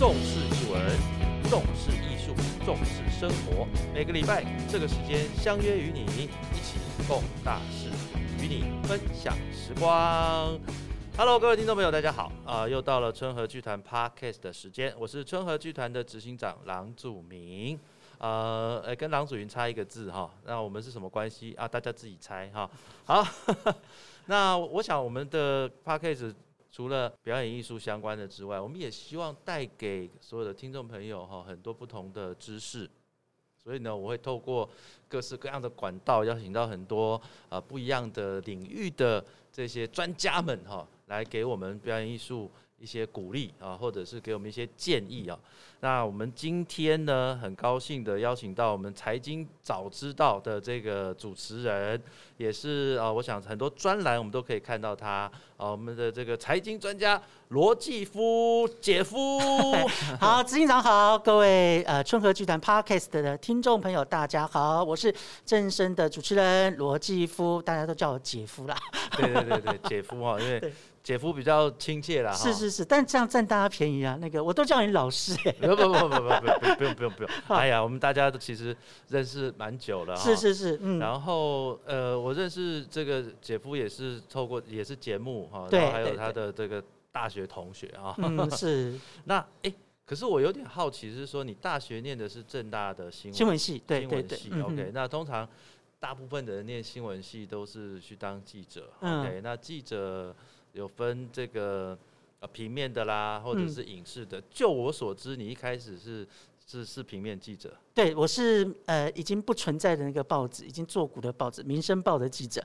重视艺文，重视艺术，重视生活。每个礼拜这个时间相约与你一起共大事，与你分享时光。Hello，各位听众朋友，大家好啊、又到了春和剧团 Podcast 的时间，我是春和剧团的执行长郎祖明。呃，呃，跟郎祖云差一个字哈，那我们是什么关系啊？大家自己猜哈。好，那我想我们的 Podcast 除了表演艺术相关的之外，我们也希望带给所有的听众朋友哈很多不同的知识。所以呢，我会透过各式各样的管道，邀请到很多啊不一样的领域的这些专家们哈，来给我们表演艺术一些鼓励啊，或者是给我们一些建议啊。那我们今天呢，很高兴的邀请到我们财经早知道的这个主持人，也是啊、呃我想很多专栏我们都可以看到他啊、我们的这个财经专家罗继夫姐夫。好，执行长好，各位呃春和剧团 Podcast 的听众朋友，大家好，我是正声的主持人罗继夫，大家都叫我姐夫啦。对对对对，姐夫哈，因为 对姐夫比较亲切啦是是是但这样占大家便宜啊那个我都叫你老师。哎不不不不不不用不用不用不用哎呀我们大家都其实认识蛮久了是是是嗯。然后呃我认识这个姐夫也是透过也是节目哈然后还有他的这个大学同学啊是。那哎可是我有点好奇是说你大学念的是正大的新闻新闻系对对对 ok 那通常大部分的人念新闻系都是去当记者 ok 那记者有分这个呃平面的啦，或者嗯是影视的。就我所知，你一开始是是是平面记者，对，我是呃已经不存在的那个报纸，已经做古的报纸《民生报》的记者。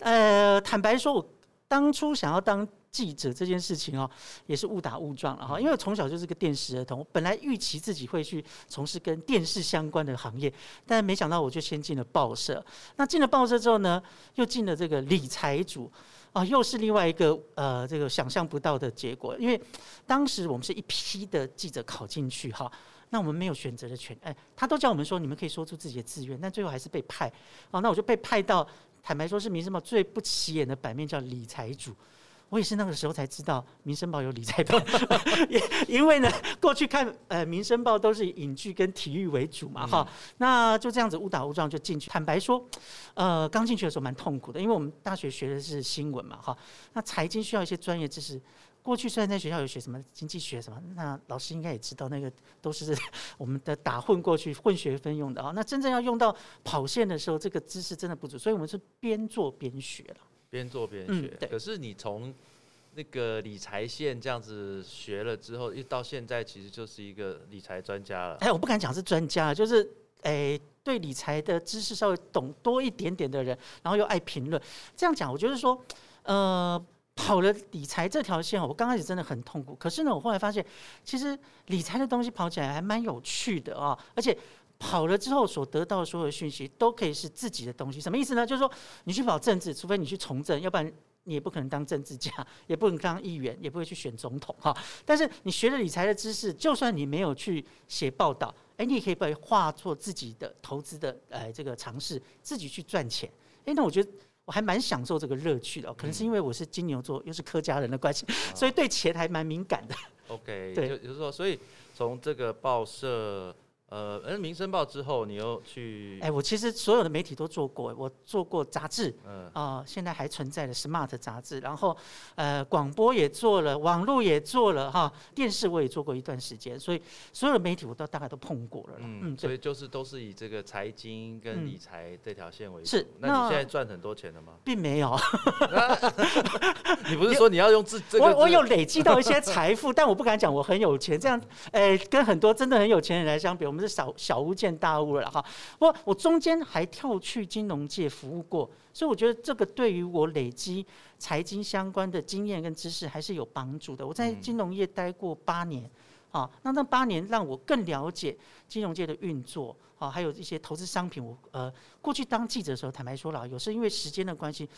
呃，坦白说，我当初想要当记者这件事情哦，也是误打误撞了哈。因为我从小就是个电视儿童，我本来预期自己会去从事跟电视相关的行业，但没想到我就先进了报社。那进了报社之后呢，又进了这个理财组。啊，又是另外一个呃，这个想象不到的结果。因为当时我们是一批的记者考进去哈，那我们没有选择的权，哎，他都叫我们说你们可以说出自己的志愿，但最后还是被派。哦，那我就被派到，坦白说是《民生报》最不起眼的版面叫理财组。我也是那个时候才知道《民生报》有理财版，因 因为呢，过去看呃《民生报》都是以影剧跟体育为主嘛，哈、那就这样子误打误撞就进去。坦白说，呃，刚进去的时候蛮痛苦的，因为我们大学学的是新闻嘛，哈，那财经需要一些专业知识。过去虽然在学校有学什么经济学什么，那老师应该也知道，那个都是 我们的打混过去混学分用的啊。那真正要用到跑线的时候，这个知识真的不足，所以我们是边做边学了。边做边学。可是你从那个理财线这样子学了之后，一到现在其实就是一个理财专家了。哎，我不敢讲是专家，就是哎对理财的知识稍微懂多一点点的人，然后又爱评论。这样讲，我觉得说，呃。跑了理财这条线哦，我刚开始真的很痛苦。可是呢，我后来发现，其实理财的东西跑起来还蛮有趣的啊、而且跑了之后所得到的所有讯息都可以是自己的东西。什么意思呢？就是说，你去跑政治，除非你去从政，要不然你也不可能当政治家，也不能当议员，也不会去选总统哈。但是你学了理财的知识，就算你没有去写报道，哎，你也可以把它化作自己的投资的呃这个尝试，自己去赚钱。哎，那我觉得。我还蛮享受这个乐趣的哦、可能是因为我是金牛座，又是客家人的关系，所以对钱还蛮敏感的。OK，对就就是说，所以从这个报社，呃，呃，民生报之后，你又去，哎，我其实所有的媒体都做过，我做过杂志，嗯，啊、现在还存在的 Smart 杂志，然后呃广播也做了，网络也做了哈，电视我也做过一段时间，所以所有的媒体我都大概都碰过了啦。嗯，嗯，所以就是都是以这个财经跟嗯理财这条线为主。是那你现在赚很多钱了吗？并没有 你不是说你要用自这个？我我有累积到一些财富，但我不敢讲我很有钱，这样，呃，跟很多真的很有钱人来相比，我们是小小巫见大巫了哈。我我中间还跳去金融界服务过，所以我觉得这个对于我累积财经相关的经验跟知识还是有帮助的。我在嗯金融业待过八年。啊，那那八年让我更了解金融界的运作，啊，还有一些投资商品。我呃，过去当记者的时候，坦白说了，有时因为时间的关系，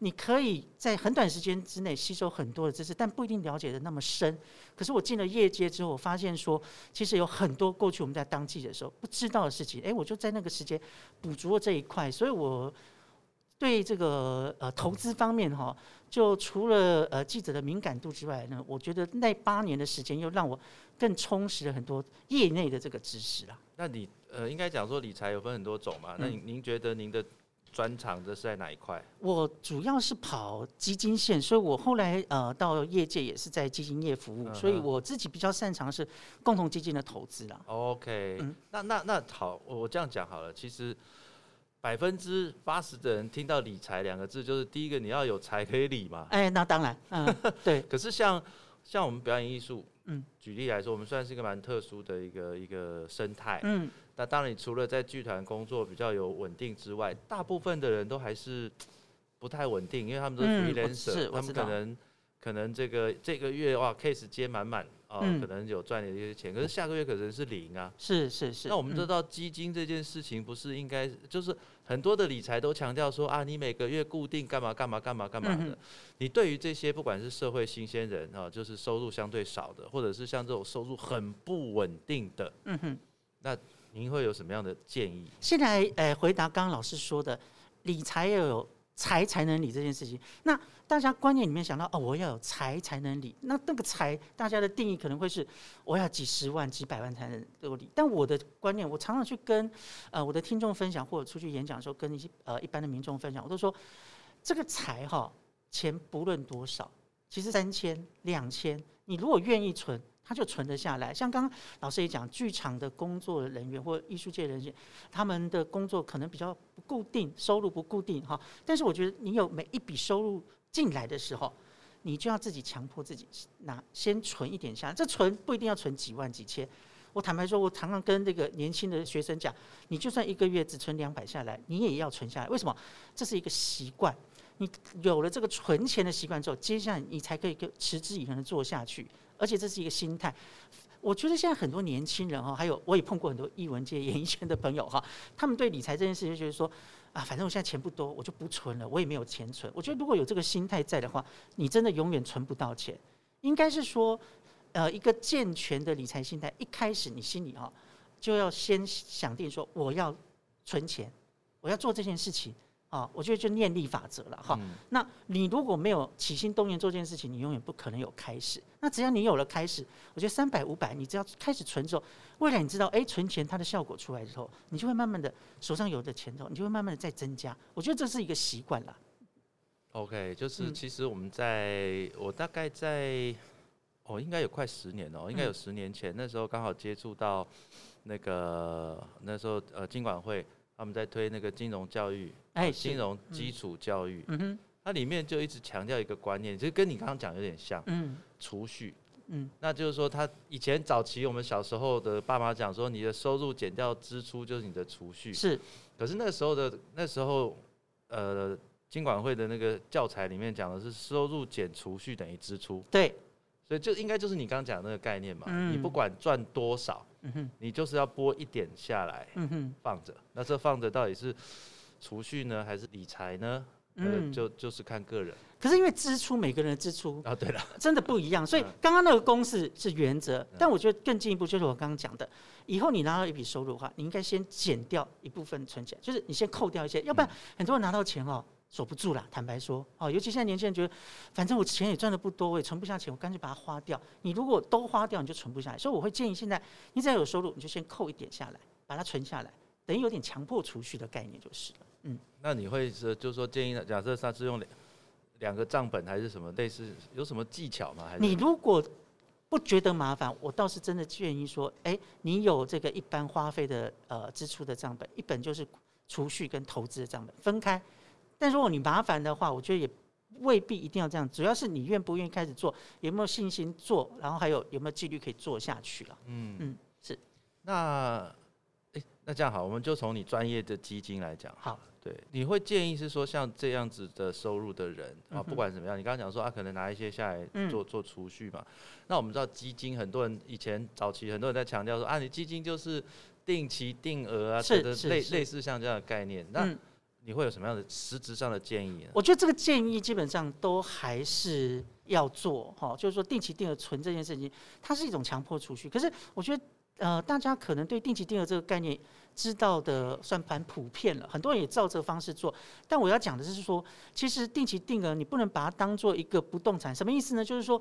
你可以在很短时间之内吸收很多的知识，但不一定了解的那么深。可是我进了业界之后，我发现说，其实有很多过去我们在当记者的时候不知道的事情，诶，我就在那个时间补足了这一块，所以我对这个呃投资方面哈，就除了呃记者的敏感度之外呢，我觉得那八年的时间又让我更充实了很多业内的这个知识啦。那你呃，应该讲说理财有分很多种嘛？那您您觉得您的专长的是在哪一块？我主要是跑基金线，所以我后来呃到业界也是在基金业服务，所以我自己比较擅长是共同基金的投资啦。OK，、那那那好，我我这样讲好了。其实百分之八十的人听到理财两个字，就是第一个你要有财可以理嘛。哎，那当然，嗯，对，可是像像我们表演艺术，嗯，举例来说，我们算是一个蛮特殊的一个一个生态。嗯，那当然，你除了在剧团工作比较有稳定之外，大部分的人都还是不太稳定，因为他们都是 freelancer，、他们可能可能这个这个月哇 case 接满满啊，嗯可能有赚了一些钱，可是下个月可能是零啊。是是是。那我们知嗯道基金这件事情，不是应该就是很多的理财都强调说啊，你每个月固定干嘛干嘛干嘛干嘛的。嗯你对于这些不管是社会新鲜人啊，就是收入相对少的，或者是像这种收入很不稳定的，嗯哼。那您会有什么样的建议？现在呃，回答刚刚老师说的，理财要有财才能理这件事情。那大家观念里面想到哦，我要有财才能理，那那个财大家的定义可能会是我要几十万、几百万才能够理。但我的观念，我常常去跟呃我的听众分享，或者出去演讲的时候，跟一些呃一般的民众分享，我都说这个财哈，钱不论多少，其实三千、两千，你如果愿意存。他就存得下来，像刚刚老师也讲，剧场的工作人员或艺术界人员，他们的工作可能比较不固定，收入不固定哈。但是我觉得你有每一笔收入进来的时候，你就要自己强迫自己拿先存一点下来。这存不一定要存几万几千。我坦白说，我常常跟这个年轻的学生讲，你就算一个月只存两百下来，你也要存下来。为什么？这是一个习惯。你有了这个存钱的习惯之后，接下来你才可以跟持之以恒的做下去，而且这是一个心态。我觉得现在很多年轻人哈，还有我也碰过很多艺文界、演艺圈的朋友哈，他们对理财这件事情就觉得说啊，反正我现在钱不多，我就不存了，我也没有钱存。我觉得如果有这个心态在的话，你真的永远存不到钱。应该是说，呃，一个健全的理财心态，一开始你心里哈就要先想定说我要存钱，我要做这件事情啊，我觉得就念力法则了哈。嗯那你如果没有起心动念做这件事情，你永远不可能有开始。那只要你有了开始，我觉得三百五百，你只要开始存之后，未来你知道，哎，存钱它的效果出来之后，你就会慢慢的手上有的钱之后，你就会慢慢的再增加。我觉得这是一个习惯了。OK，就是嗯其实我们在我大概在哦，应该有快十年哦，应该有嗯十年前，那时候刚好接触到那个那时候呃金管会他们在推那个金融教育，哎，金融基础教育，嗯哼，它里面就一直强调一个观念，其实跟你刚刚讲有点像，嗯。储蓄。嗯，那就是说，他以前早期我们小时候的爸妈讲说，你的收入减掉支出就是你的储蓄。是，可是那时候的那时候，呃，金管会的那个教材里面讲的是收入减储蓄等于支出，对，所以就应该就是你刚刚讲的那个概念嘛。嗯。你不管赚多少，你就是要拨一点下来放着。那这放着到底是储蓄呢，还是理财呢？就就是看个人。可是因为支出每个人的支出啊，对了，真的不一样，所以嗯。刚刚那个公式是原则，但我觉得更进一步就是我刚刚讲的，以后你拿到一笔收入的话，你应该先减掉一部分存起来，就是你先扣掉一些，要不然很多人拿到钱哦。锁不住啦，坦白说，哦，尤其现在年轻人觉得，反正我钱也赚的不多，我也存不下钱，我干脆把它花掉。你如果都花掉，你就存不下来。所以我会建议，现在你只要有收入，你就先扣一点下来，把它存下来，等于有点强迫储蓄的概念就是了。嗯那你会是就是说建议，假设他是用两两个账本还是什么类似，有什么技巧吗？还是你如果不觉得麻烦，我倒是真的建议说，哎、你有这个一般花费的呃支出的账本，一本就是储蓄跟投资的账本分开。但如果你麻烦的话，我觉得也未必一定要这样，主要是你愿不愿意开始做，有没有信心做，然后还有有没有纪律可以做下去了。嗯嗯是。那诶，那这样好，我们就从你专业的基金来讲。好，对，你会建议是说像这样子的收入的人啊，不管怎么样，你刚刚讲说啊，可能拿一些下来嗯做做储蓄嘛。那我们知道基金，很多人以前早期很多人在强调说啊，你基金就是定期定额啊，是等等类类似像这样的概念。那嗯，你会有什么样的实质上的建议呢？我觉得这个建议基本上都还是要做哈，就是说定期定额存这件事情，它是一种强迫储蓄。可是我觉得呃，大家可能对定期定额这个概念知道的算盘普遍了，很多人也照这个方式做。但我要讲的是说，其实定期定额你不能把它当做一个不动产，什么意思呢？就是说。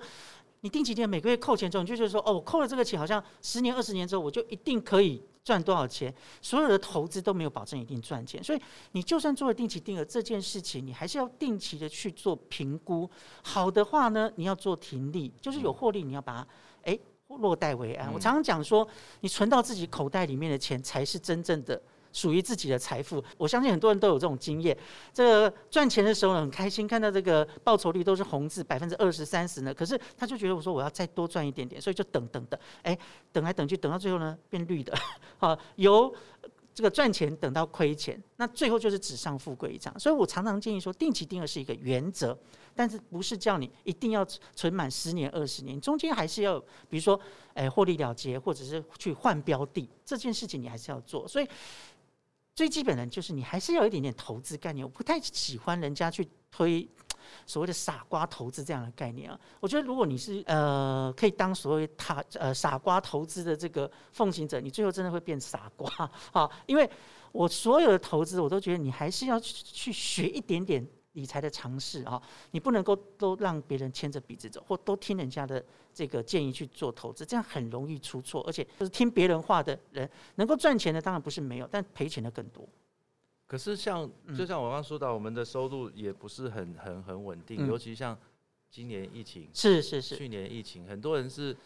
你定期定额每个月扣钱之后，你就觉得说，哦，我扣了这个钱，好像十年、二十年之后，我就一定可以赚多少钱。所有的投资都没有保证一定赚钱，所以你就算做了定期定额这件事情，你还是要定期的去做评估。好的话呢，你要做停利，就是有获利，你要把它哎落袋为安。我常常讲说，你存到自己口袋里面的钱，才是真正的。属于自己的财富，我相信很多人都有这种经验。这个赚钱的时候很开心，看到这个报酬率都是红字，百分之二十三十呢。可是他就觉得我说我要再多赚一点点，所以就等等等，哎，等来等去，等到最后呢变绿的，好由这个赚钱等到亏钱，那最后就是纸上富贵一场。所以我常常建议说，定期定额是一个原则，但是不是叫你一定要存满十年二十年，中间还是要比如说哎获利了结，或者是去换标的这件事情你还是要做。所以。最基本的就是你还是要有一点点投资概念，我不太喜欢人家去推所谓的傻瓜投资这样的概念啊。我觉得如果你是呃可以当所谓他呃傻瓜投资的这个奉行者，你最后真的会变傻瓜啊。因为我所有的投资，我都觉得你还是要去学一点点。理财的尝试啊，你不能够都让别人牵着鼻子走，或都听人家的这个建议去做投资，这样很容易出错。而且就是听别人话的人，能够赚钱的当然不是没有，但赔钱的更多。可是像就像我刚刚说到，我们的收入也不是很很很稳定，尤其像今年疫情，是是是，去年疫情，很多人是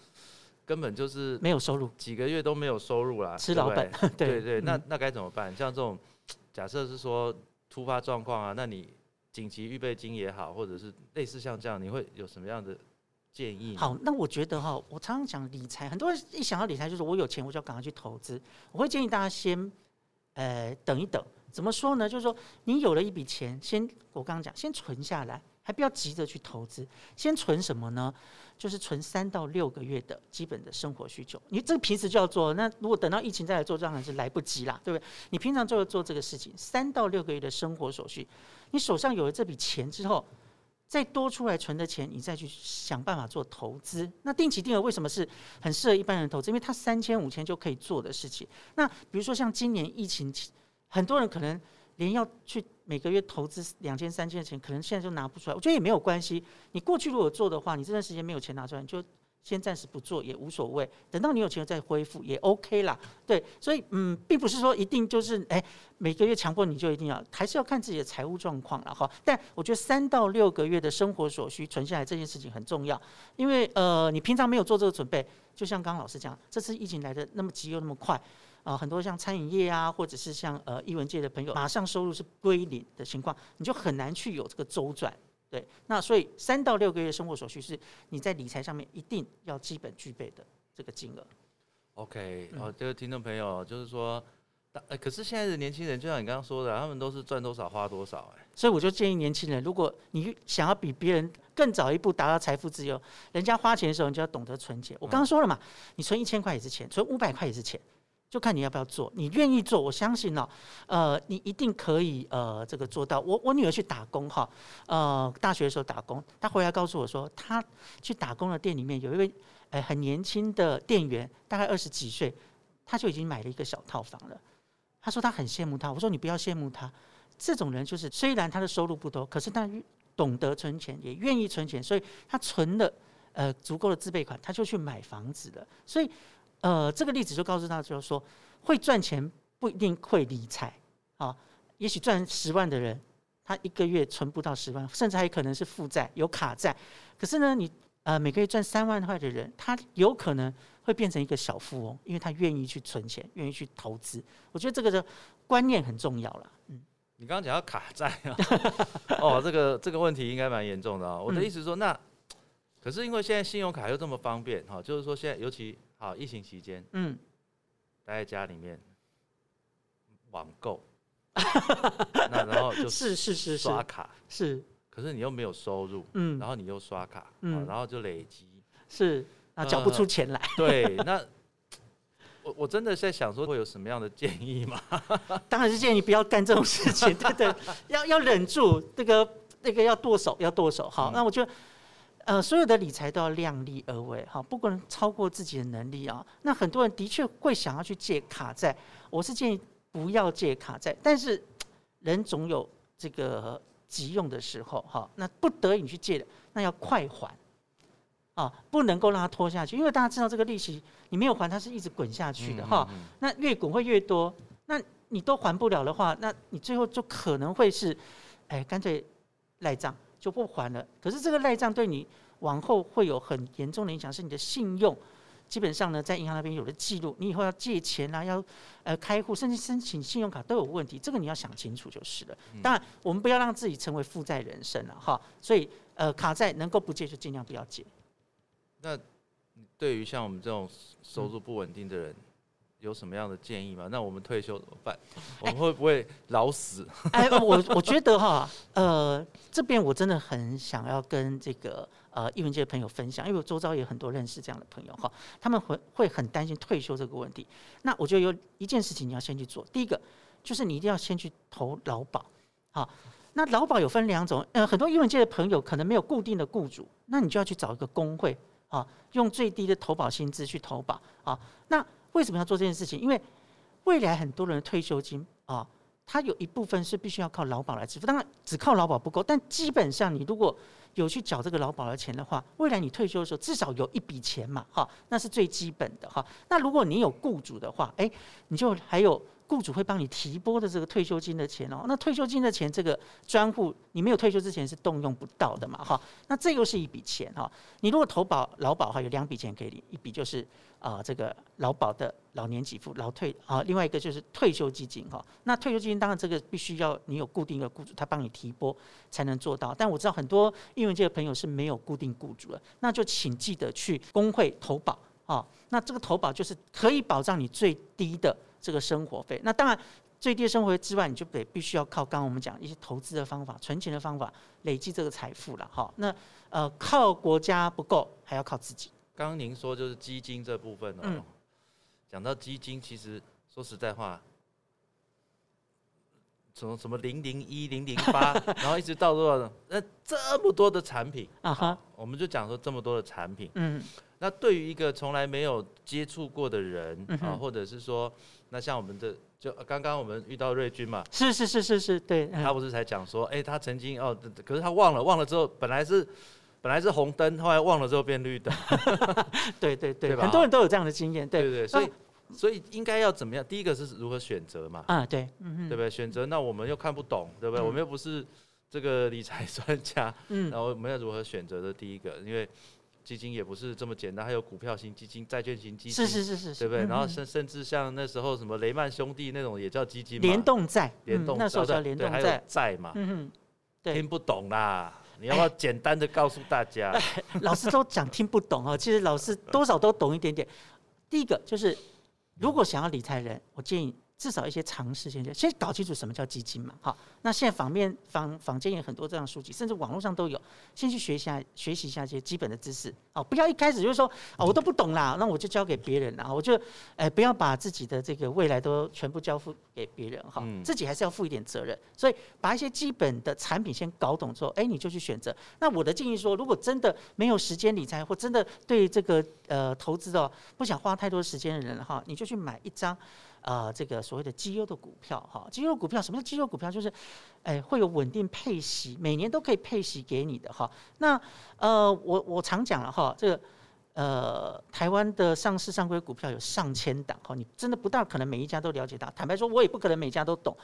根本就是没有收入，几个月都没有收入啦，吃老本。对对，那那该怎么办？像这种假设是说突发状况啊，那你。紧急预备金也好，或者是类似像这样，你会有什么样的建议？好，那我觉得哈，我常常讲理财，很多人一想到理财就是我有钱我就要赶快去投资。我会建议大家先，呃，等一等。怎么说呢？就是说你有了一笔钱，先我刚刚讲，先存下来，还不要急着去投资。先存什么呢？就是存三到六个月的基本的生活需求。你这个平时就要做，那如果等到疫情再来做，当然是来不及啦，对不对？你平常就要做这个事情，三到六个月的生活所需。你手上有了这笔钱之后，再多出来存的钱，你再去想办法做投资。那定期定额为什么是很适合一般人投资？因为它三千五千就可以做的事情。那比如说像今年疫情，很多人可能连要去每个月投资两千三千的钱，可能现在就拿不出来。我觉得也没有关系。你过去如果做的话，你这段时间没有钱拿出来，你就。先暂时不做也无所谓，等到你有钱再恢复也 OK 啦。对，所以嗯，并不是说一定就是哎每个月强迫你就一定要，还是要看自己的财务状况了哈。但我觉得三到六个月的生活所需存下来这件事情很重要，因为呃你平常没有做这个准备，就像刚刚老师讲，这次疫情来的那么急又那么快啊，很多像餐饮业啊，或者是像呃艺文界的朋友，马上收入是归零的情况，你就很难去有这个周转。对，那所以三到六个月生活所需是你在理财上面一定要基本具备的这个金额。OK，哦，这个听众朋友就是说，呃，可是现在的年轻人就像你刚刚说的，他们都是赚多少花多少，哎，所以我就建议年轻人，如果你想要比别人更早一步达到财富自由，人家花钱的时候你就要懂得存钱。我刚刚说了嘛，你存一千块也是钱，存五百块也是钱。就看你要不要做，你愿意做，我相信呢，呃，你一定可以呃这个做到。我我女儿去打工哈，呃，大学的时候打工，她回来告诉我说，她去打工的店里面有一位呃很年轻的店员，大概二十几岁，他就已经买了一个小套房了。他说他很羡慕他，我说你不要羡慕他，这种人就是虽然他的收入不多，可是他懂得存钱，也愿意存钱，所以他存了呃足够的自备款，他就去买房子了。所以。呃，这个例子就告诉他，就是说，会赚钱不一定会理财啊。也许赚十万的人，他一个月存不到十万，甚至还可能是负债、有卡债。可是呢，你呃每个月赚三万块的人，他有可能会变成一个小富翁，因为他愿意去存钱，愿意去投资。我觉得这个的观念很重要了。嗯，你刚刚讲到卡债啊，哦，这个这个问题应该蛮严重的啊。我的意思说，那可是因为现在信用卡又这么方便哈，就是说现在尤其。好，疫情期间，嗯，待在家里面网购，那然后就是是是刷卡是，可是你又没有收入，嗯，然后你又刷卡，嗯，然后就累积是啊，缴不出钱来，对，那我我真的在想说会有什么样的建议吗？当然是建议不要干这种事情，对对，要要忍住，这个那个要剁手，要剁手。好，那我觉得。呃，所有的理财都要量力而为，哈，不可能超过自己的能力啊。那很多人的确会想要去借卡债，我是建议不要借卡债，但是人总有这个急用的时候哈，那不得已去借的，那要快还啊，不能够让它拖下去，因为大家知道这个利息你没有还，它是一直滚下去的哈，那越滚会越多，那你都还不了的话，那你最后就可能会是，哎，干脆赖账就不还了。可是这个赖账对你往后会有很严重的影响，是你的信用。基本上呢，在银行那边有了记录，你以后要借钱啊，要呃开户，甚至申请信用卡都有问题，这个你要想清楚就是了。当然，我们不要让自己成为负债人生了哈。所以呃，卡债能够不借就尽量不要借。那对于像我们这种收入不稳定的人，有什么样的建议吗？那我们退休怎么办？我们会不会老死？哎，我我觉得哈，呃，这边我真的很想要跟这个。呃，艺文界的朋友分享，因为我周遭也有很多认识这样的朋友哈，他们会会很担心退休这个问题。那我觉得有一件事情你要先去做，第一个就是你一定要先去投劳保。好，那劳保有分两种，呃，很多英文界的朋友可能没有固定的雇主，那你就要去找一个工会啊，用最低的投保薪资去投保啊。那为什么要做这件事情？因为未来很多人的退休金啊，它有一部分是必须要靠劳保来支付，当然只靠劳保不够，但基本上你如果有去缴这个劳保的钱的话，未来你退休的时候至少有一笔钱嘛，哈，那是最基本的哈。那如果你有雇主的话，哎，你就还有雇主会帮你提拨的这个退休金的钱哦。那退休金的钱，这个专户你没有退休之前是动用不到的嘛，哈。那这又是一笔钱哈。你如果投保劳保的话，有两笔钱给你，一笔就是啊这个劳保的。老年给付、劳退啊，另外一个就是退休基金哈。那退休基金当然这个必须要你有固定的雇主，他帮你提拨才能做到。但我知道很多英文界的朋友是没有固定雇主的，那就请记得去工会投保啊。那这个投保就是可以保障你最低的这个生活费。那当然最低的生活费之外，你就得必须要靠刚刚我们讲一些投资的方法、存钱的方法，累积这个财富了哈。那呃靠国家不够，还要靠自己。刚刚您说就是基金这部分哦。讲到基金，其实说实在话，从什么零零一、零零八，然后一直到多少，那这么多的产品啊哈，我们就讲说这么多的产品，嗯，那对于一个从来没有接触过的人啊，或者是说，那像我们的，就刚刚我们遇到瑞军嘛，是是是是是，对，他不是才讲说，哎，他曾经哦，可是他忘了，忘了之后，本来是。本来是红灯，后来忘了之后变绿灯。对对对，很多人都有这样的经验。对对对，所以所以应该要怎么样？第一个是如何选择嘛？啊，对，对不对？选择那我们又看不懂，对不对？我们又不是这个理财专家，嗯，然后我们要如何选择的？第一个，因为基金也不是这么简单，还有股票型基金、债券型基金，是是是是，对不对？然后甚甚至像那时候什么雷曼兄弟那种也叫基金，联动债，联动那时候叫联动债，债嘛，嗯哼，听不懂啦。你要不要简单的告诉大家？老师都讲听不懂啊，其实老师多少都懂一点点。第一个就是，如果想要理财人，我建议。至少一些常识先先搞清楚什么叫基金嘛，好，那现在坊面坊坊间有很多这样书籍，甚至网络上都有，先去学一下学习一下这些基本的知识，哦，不要一开始就是说，哦，我都不懂啦，那我就交给别人啦，我就，哎，不要把自己的这个未来都全部交付给别人，哈，自己还是要负一点责任，所以把一些基本的产品先搞懂之后，哎，你就去选择。那我的建议说，如果真的没有时间理财，或真的对这个呃投资哦不想花太多时间的人哈，你就去买一张。呃，这个所谓的绩优的股票，哈，绩优股票什么叫绩优股票？就是，哎，会有稳定配息，每年都可以配息给你的，哈。那呃，我我常讲了哈，这个呃，台湾的上市上规股票有上千档，哈，你真的不大可能每一家都了解到。坦白说，我也不可能每家都懂。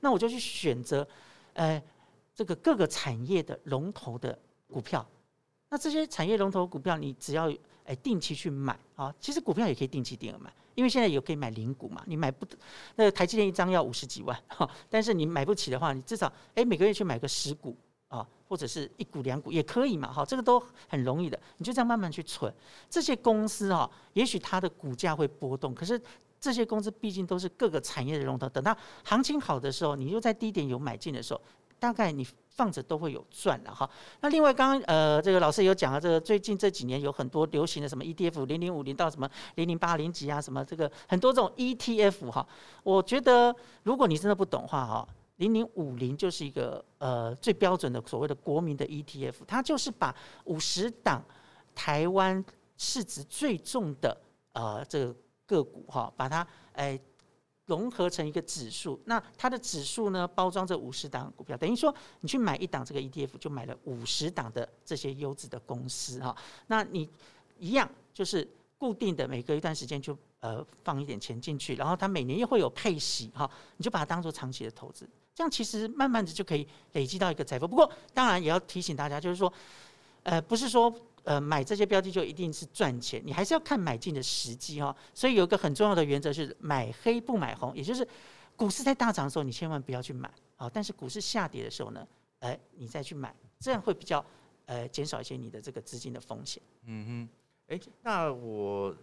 那我就去选择，哎，这个各个产业的龙头的股票。那这些产业龙头股票，你只要哎定期去买啊，其实股票也可以定期定额买。因为现在有可以买零股嘛，你买不，那个台积电一张要五十几万 哈，但是你买不起的话，你至少哎每个月去买个十股啊，或者是一股两股也可以嘛，哈，这个都很容易的，你就这样慢慢去存。这些公司哈，也许它的股价会波动，可是这些公司毕竟都是各个产业的龙头，等到行情好的时候，你又在低点有买进的时候，大概你。放着都会有赚的哈。那另外，刚刚呃，这个老师有讲了，这个最近这几年有很多流行的什么 ETF 零零五零到什么零零八零几啊，什么这个很多这种 ETF 哈。我觉得如果你真的不懂话哈，零零五零就是一个呃最标准的所谓的国民的 ETF，它就是把五十档台湾市值最重的呃这个个股哈，把它哎融合成一个指数，那它的指数呢包装着五十档股票，等于说你去买一档这个 ETF 就买了五十档的这些优质的公司哈。那你一样就是固定的每隔一段时间就呃放一点钱进去，然后它每年又会有配息哈，你就把它当做长期的投资，这样其实慢慢的就可以累积到一个财富。不过当然也要提醒大家，就是说呃不是说。呃，买这些标的就一定是赚钱，你还是要看买进的时机哈。所以有一个很重要的原则是买黑不买红，也就是股市在大涨的时候，你千万不要去买啊。但是股市下跌的时候呢，哎，你再去买，这样会比较呃减少一些你的这个资金的风险。嗯哼，哎，那我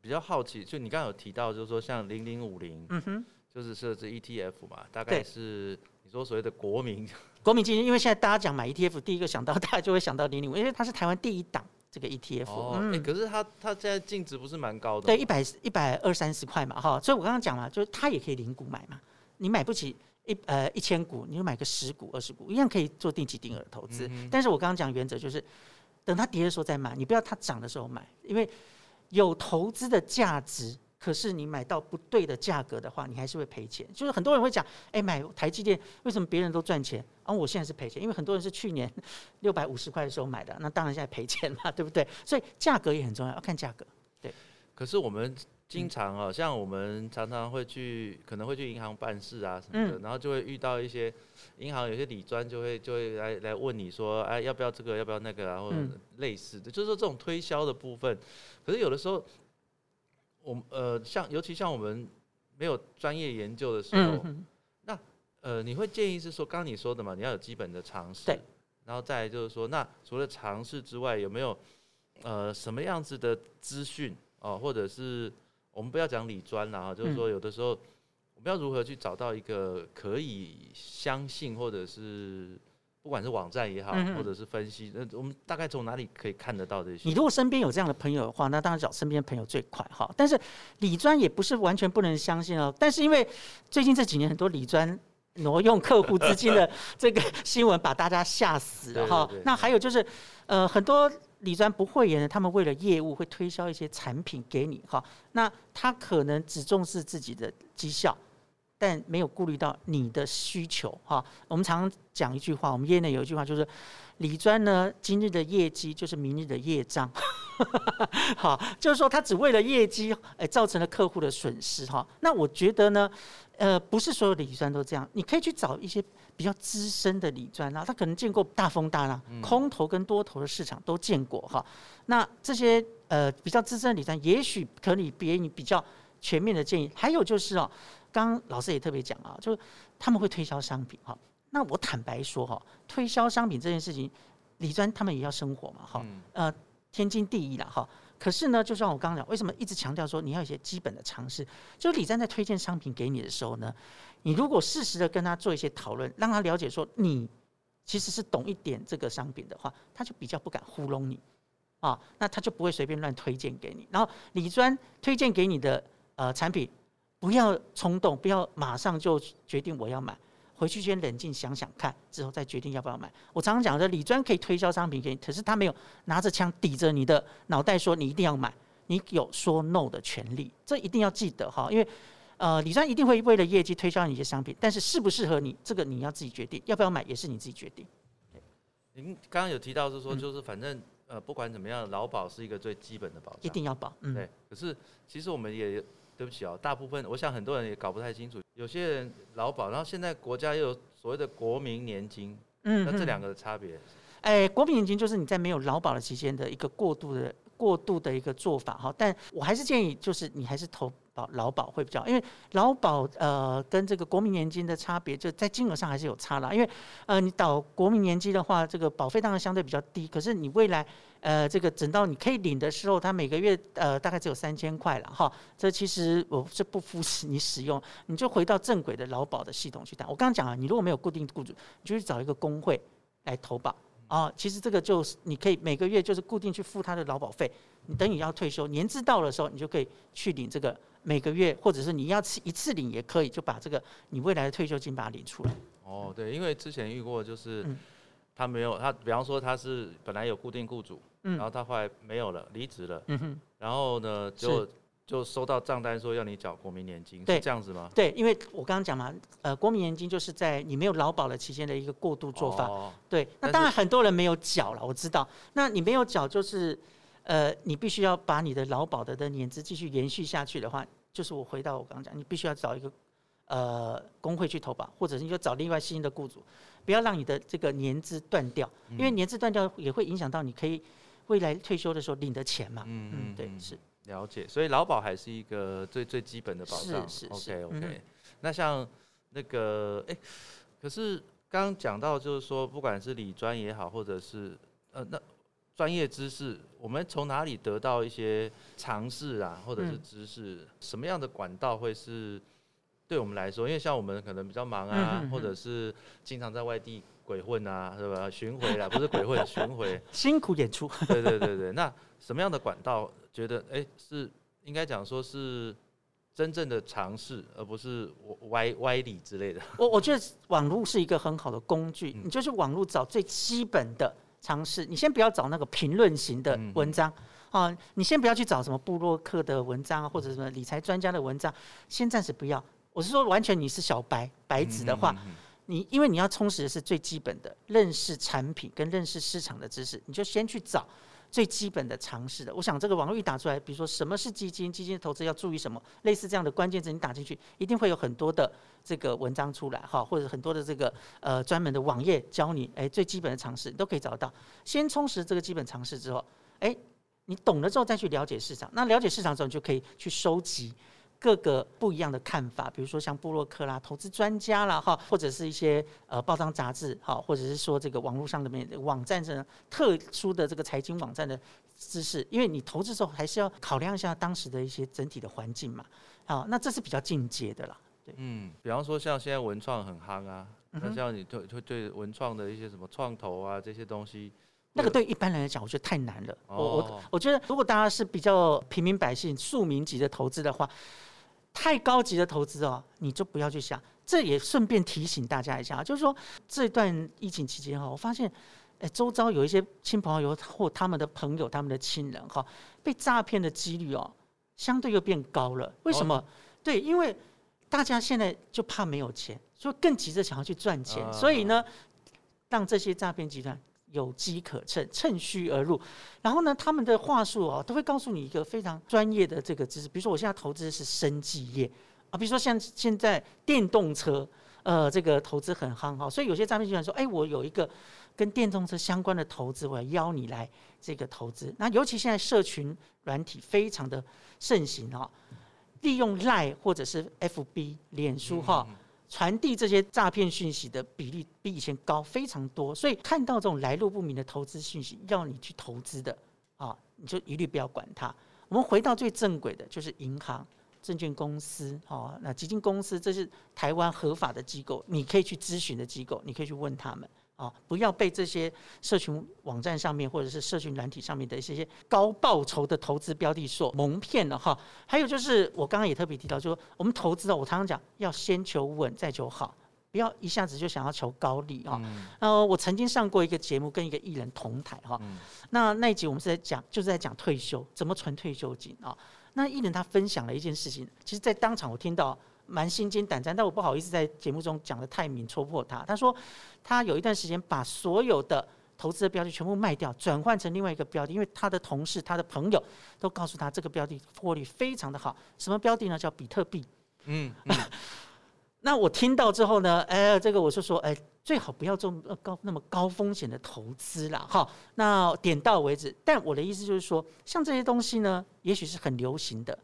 比较好奇，就你刚刚有提到，就是说像零零五零，嗯哼，就是设置 ETF 嘛，大概是你说所谓的国民。国民基金，因为现在大家讲买 ETF，第一个想到大家就会想到零零五，因为它是台湾第一档这个 ETF。哦，哎，可是它它现在净值不是蛮高的？对，一百一百二三十块嘛，哈。所以我刚刚讲了，就是它也可以零股买嘛。你买不起一呃一千股，你就买个十股二十股，一样可以做定期定额投资。但是我刚刚讲原则就是，等它跌的时候再买，你不要它涨的时候买，因为有投资的价值。可是你买到不对的价格的话，你还是会赔钱。就是很多人会讲，哎，买台积电为什么别人都赚钱，而我现在是赔钱？因为很多人是去年 六百五十块的时候买的，那当然现在赔钱嘛，对不对？所以价格也很重要，要看价格。对。可是我们经常啊，像我们常常会去，可能会去银行办事啊什么的，然后就会遇到一些银行有些理专就会就会来来问你说，哎，要不要这个，要不要那个啊，或者类似的，就是说这种推销的部分。可是有的时候。我呃，像尤其像我们没有专业研究的时候，那呃，你会建议是说，刚刚你说的嘛，你要有基本的常识，然后再就是说，那除了常识之外，有没有呃什么样子的资讯哦，或者是我们不要讲理专了啊，就是说有的时候我们要如何去找到一个可以相信或者是。不管是网站也好，或者是分析，那我们大概从哪里可以看得到这些？你如果身边有这样的朋友的话，那当然找身边朋友最快哈。但是理专也不是完全不能相信哦。但是因为最近这几年很多理专挪用客户资金的 这个新闻，把大家吓死了哈。那还有就是，呃，很多理专不会员，他们为了业务会推销一些产品给你哈。那他可能只重视自己的绩效。但没有顾虑到你的需求哈。我们常讲一句话，我们业内有一句话就是，理专呢今日的业绩就是明日的业障，好，就是说他只为了业绩，哎，造成了客户的损失哈。那我觉得呢，呃，不是所有理专都这样，你可以去找一些比较资深的理专啊，他可能见过大风大浪，空头跟多头的市场都见过哈。那这些呃比较资深的理专，也许可以给你比较全面的建议。还有就是哦。刚老师也特别讲啊，就是他们会推销商品哈。那我坦白说哈，推销商品这件事情，李专他们也要生活嘛哈。呃，天经地义了哈。可是呢，就像我刚刚讲，为什么一直强调说你要一些基本的常识？就是李专在推荐商品给你的时候呢，你如果适时的跟他做一些讨论，让他了解说你其实是懂一点这个商品的话，他就比较不敢糊弄你啊。那他就不会随便乱推荐给你。然后李专推荐给你的呃产品。不要冲动，不要马上就决定我要买，回去先冷静想想看，之后再决定要不要买。我常常讲的，李专可以推销商品给你，可是他没有拿着枪抵着你的脑袋说你一定要买，你有说 no 的权利，这一定要记得哈。因为呃，李专一定会为了业绩推销你一些商品，但是适不适合你，这个你要自己决定，要不要买也是你自己决定。您刚刚有提到是说，就是反正呃，不管怎么样，劳保是一个最基本的保障，一定要保。嗯，对。可是其实我们也。对不起哦，大部分我想很多人也搞不太清楚，有些人劳保，然后现在国家又有所谓的国民年金，嗯，那这两个的差别？哎，国民年金就是你在没有劳保的期间的一个过渡的过渡的一个做法哈，但我还是建议就是你还是投。保劳保会比较，因为劳保呃跟这个国民年金的差别就在金额上还是有差啦。因为呃你导国民年金的话，这个保费当然相对比较低，可是你未来呃这个等到你可以领的时候，它每个月呃大概只有三千块了哈。这其实我是不扶持你使用，你就回到正轨的劳保的系统去谈。我刚刚讲啊，你如果没有固定雇主，你就去找一个工会来投保啊。其实这个就是你可以每个月就是固定去付他的劳保费，你等你要退休年资到的时候，你就可以去领这个。每个月，或者是你要一次领也可以，就把这个你未来的退休金把它领出来。哦，对，因为之前遇过，就是他没有他，比方说他是本来有固定雇主，然后他后来没有了，离职了，然后呢就就收到账单说要你缴国民年金，是这样子吗？对，因为我刚刚讲嘛，呃，国民年金就是在你没有劳保的期间的一个过渡做法。哦对，那当然很多人没有缴了，我知道。那你没有缴，就是呃，你必须要把你的劳保的的年资继续延续下去的话，就是我回到我刚刚讲，你必须要找一个呃工会去投保，或者是你就找另外新的雇主，不要让你的这个年资断掉，因为年资断掉也会影响到你可以未来退休的时候领的钱嘛。嗯嗯，对，是了解，所以劳保还是一个最最基本的保障。是是 OK 是 OK，、嗯那像那个哎、可是刚刚讲到就是说，不管是理专也好，或者是呃那专业知识，我们从哪里得到一些尝试啊，或者是嗯知识？什么样的管道会是对我们来说？因为像我们可能比较忙啊，或者是经常在外地鬼混啊，是吧？巡回啦，不是鬼混，巡回。辛苦演出。对对对对，那什么样的管道觉得哎、是应该讲说是真正的尝试，而不是歪歪理之类的？我我觉得网络是一个很好的工具，嗯你就是网络找最基本的尝试，你先不要找那个评论型的嗯文章。啊，你先不要去找什么布洛克的文章啊，或者什么理财专家的文章，先暂时不要。我是说，完全你是小白白纸的话，你因为你要充实的是最基本的认识产品跟认识市场的知识，你就先去找最基本的常识的。我想这个网络一打出来，比如说什么是基金，基金投资要注意什么，类似这样的关键字你打进去，一定会有很多的这个文章出来哈，或者很多的这个呃专门的网页教你，哎，最基本的常识你都可以找得到。先充实这个基本常识之后，哎，你懂了之后再去了解市场，那了解市场之后，你就可以去收集。各个不一样的看法，比如说像布洛克啦、投资专家啦，哈，或者是一些呃报章杂志，哈，或者是说这个网络上的面网站上特殊的这个财经网站的知识，因为你投资的时候还是要考量一下当时的一些整体的环境嘛，好，那这是比较进阶的啦。嗯，比方说像现在文创很夯啊，那像你对会对文创的一些什么创投啊这些东西，那个对一般人来讲，我觉得太难了。我哦我我觉得，如果大家是比较平民百姓、庶民级的投资的话，太高级的投资哦，你就不要去想。这也顺便提醒大家一下，就是说这段疫情期间哈，我发现，哎，周遭有一些亲朋好友或他们的朋友、他们的亲人哈，被诈骗的几率哦，相对又变高了。为什么？对，因为大家现在就怕没有钱，所以更急着想要去赚钱，啊所以呢，让这些诈骗集团有机可乘，趁虚而入。然后呢，他们的话术哦，都会告诉你一个非常专业的这个知识，比如说我现在投资的是生技业啊，比如说像现在电动车，呃，这个投资很夯哈，所以有些诈骗集团说，哎，我有一个跟电动车相关的投资，我要邀你来这个投资。那尤其现在社群软体非常的盛行哈，利用 Line 或者是 FB、脸书哈。嗯嗯传递这些诈骗讯息的比例比以前高非常多，所以看到这种来路不明的投资讯息，要你去投资的啊，你就一律不要管它。我们回到最正轨的，就是银行、证券公司哦，那基金公司，这是台湾合法的机构，你可以去咨询的机构，你可以去问他们啊，不要被这些社群网站上面或者是社群软体上面的一些高报酬的投资标的所蒙骗了哈。还有就是我刚刚也特别提到，就是我们投资哦，我常常讲要先求稳再求好。不要一下子就想要求高利啊！嗯呃，我曾经上过一个节目，跟一个艺人同台哈。嗯那那一集我们是在讲，就是在讲退休怎么存退休金啊。那艺人他分享了一件事情，其实，在当场我听到蛮心惊胆战，但我不好意思在节目中讲的太明，戳破他。他说他有一段时间把所有的投资的标的全部卖掉，转换成另外一个标的，因为他的同事、他的朋友都告诉他这个标的获利非常的好。什么标的呢？叫比特币。嗯嗯，那我听到之后呢，哎，这个我就说，哎，最好不要做呃高那么高风险的投资啦，哈。那点到为止。但我的意思就是说，像这些东西呢，也许是很流行的，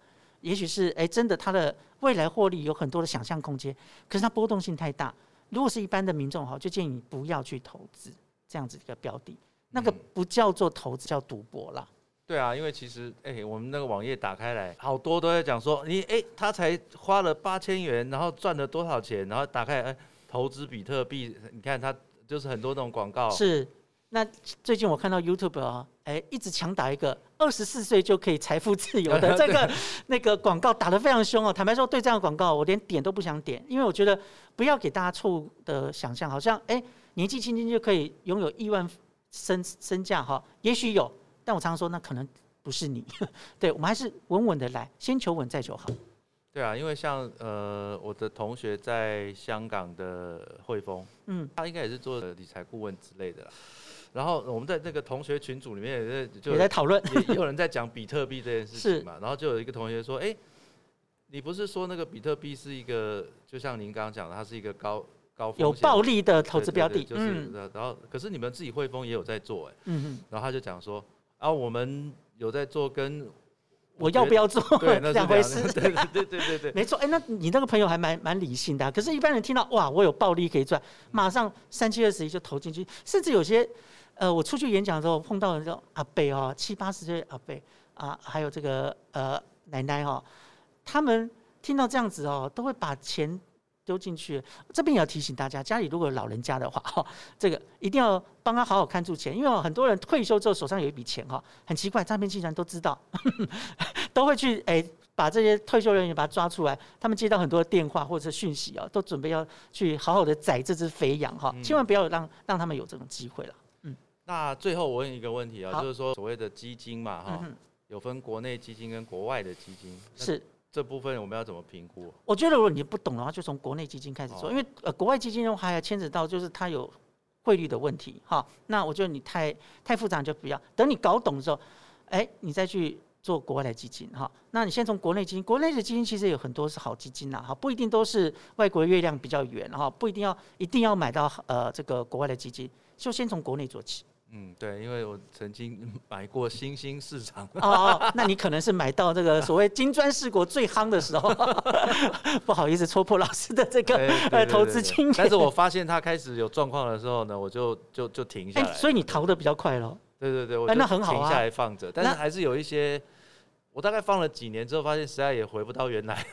也许是哎真的它的未来获利有很多的想象空间，可是它波动性太大。如果是一般的民众哈，就建议你不要去投资这样子一个标的，那个嗯不叫做投资，叫赌博啦。对啊，因为其实哎、我们那个网页打开来，好多都在讲说，你哎、他才花了八千元，然后赚了多少钱，然后打开哎、投资比特币，你看他就是很多那种广告，是，那最近我看到 YouTube 啊，哎，一直强打一个二十四岁就可以财富自由的 这个 那个广告打得非常凶哦。坦白说，对这样的广告我连点都不想点，因为我觉得不要给大家错误的想象，好像哎年纪轻轻就可以拥有亿万身身价哈，也许有，但我常常说那可能不是你。对我们还是稳稳的来，先求稳再求好。对啊，因为像呃我的同学在香港的汇丰，嗯，他应该也是做理财顾问之类的啦。然后我们在那个同学群组里面也在就也在讨论。也也有人在讲比特币这件事情嘛，然后就有一个同学说，哎，你不是说那个比特币是一个，就像您刚刚讲的，它是一个高高有暴利的投资标的，就是、然后可是你们自己汇丰也有在做，哎，嗯嗯，然后他就讲说，啊，我们有在做跟。我要不要做？两回事。对对对对对对，没错。哎，那你那个朋友还蛮蛮理性的。可是，一般人听到哇，我有暴利可以赚，马上三七二十一就投进去。甚至有些，呃，我出去演讲的时候碰到这种阿伯哦，七八十岁阿伯啊，还有这个呃奶奶哈，他们听到这样子哦，都会把钱。丢进去，这边也要提醒大家，家里如果有老人家的话，哈，这个一定要帮他好好看住钱，因为很多人退休之后手上有一笔钱，哈，很奇怪，诈骗集团都知道，都会去哎把这些退休人员把他抓出来，他们接到很多电话或者是讯息啊，都准备要去好好的宰这只肥羊，哈，千万不要让让他们有这种机会了。嗯，那最后我问一个问题啊，就是说所谓的基金嘛，哈，有分国内基金跟国外的基金，是。这部分我们要怎么评估？我觉得如果你不懂的话，就从国内基金开始做，因为呃，国外基金的话还要牵扯到就是它有汇率的问题，哈。那我觉得你太太复杂就不要，等你搞懂的时候，哎，你再去做国外的基金，哈。那你先从国内基金，国内的基金其实有很多是好基金呐，哈，不一定都是外国月亮比较圆，哈，不一定要一定要买到呃这个国外的基金，就先从国内做起。嗯，对，因为我曾经 买过新兴市场。哦，那你可能是买到这个所谓金砖四国最夯的时候。不好意思，戳破老师的这个呃投资经验。但是我发现它开始有状况的时候呢，我就就就停下来。所以你逃的比较快喽。对对对，我那很好停下来放着。但是还是有一些，我大概放了几年之后，发现实在也回不到原来，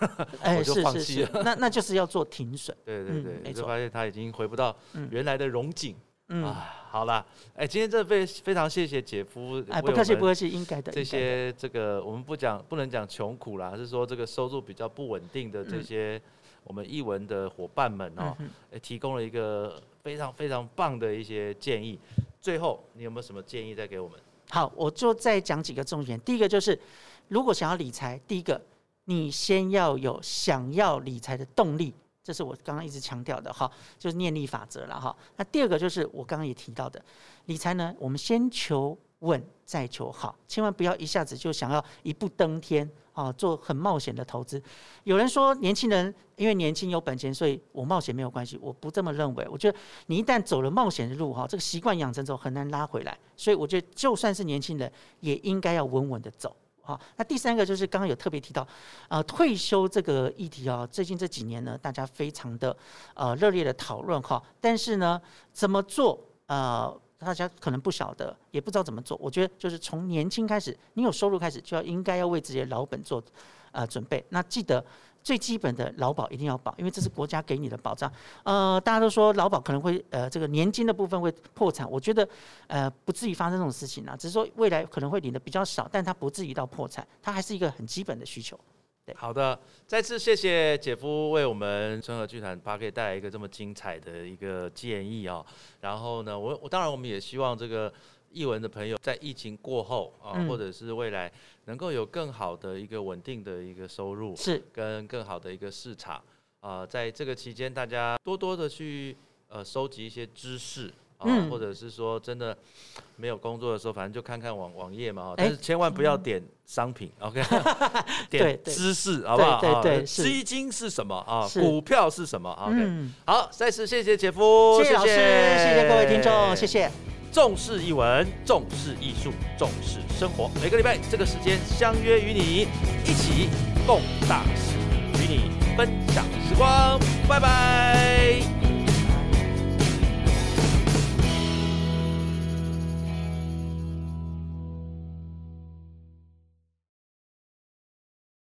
我就放弃了。那那就是要做停损。对对对，就发现它已经回不到原来的荣景。嗯啊，好了，哎，今天这非非常谢谢姐夫，哎，不客气不客气，应该的。这些这个我们不讲，不能讲穷苦啦，是说这个收入比较不稳定的这些我们译文的伙伴们哦，哎，提供了一个非常非常棒的一些建议。最后，你有没有什么建议再给我们？好，我就再讲几个重点。第一个就是，如果想要理财，第一个，你先要有想要理财的动力。这是我刚刚一直强调的哈，就是念力法则了哈。那第二个就是我刚刚也提到的，理财呢，我们先求稳再求好，千万不要一下子就想要一步登天啊，做很冒险的投资。有人说年轻人因为年轻有本钱，所以我冒险没有关系，我不这么认为。我觉得你一旦走了冒险的路哈，这个习惯养成之后很难拉回来。所以我觉得就算是年轻人，也应该要稳稳的走。好，那第三个就是刚刚有特别提到，呃，退休这个议题啊，最近这几年呢，大家非常的呃热烈的讨论哈。但是呢，怎么做呃，大家可能不晓得，也不知道怎么做。我觉得就是从年轻开始，你有收入开始，就要应该要为自己的老本做呃准备。那记得。最基本的劳保一定要保，因为这是国家给你的保障。呃，大家都说劳保可能会呃这个年金的部分会破产，我觉得呃不至于发生这种事情啊，只是说未来可能会领的比较少，但它不至于到破产，它还是一个很基本的需求。对，好的，再次谢谢姐夫为我们春和剧团八 K 带来一个这么精彩的一个建议啊。然后呢，我我当然我们也希望这个。译文的朋友在疫情过后啊，或者是未来能够有更好的一个稳定的一个收入，是。跟更好的一个市场啊，在这个期间，大家多多的去呃收集一些知识啊，或者是说真的没有工作的时候，反正就看看网网页嘛，但是千万不要点商品，OK？点知识好不好？对对，基金是什么啊？股票是什么？OK？好，再次谢谢姐夫，谢谢老师，谢谢各位听众，谢谢。重视译文，重视艺术，重视生活。每个礼拜这个时间相约与你一起共大事，与你分享时光。拜拜。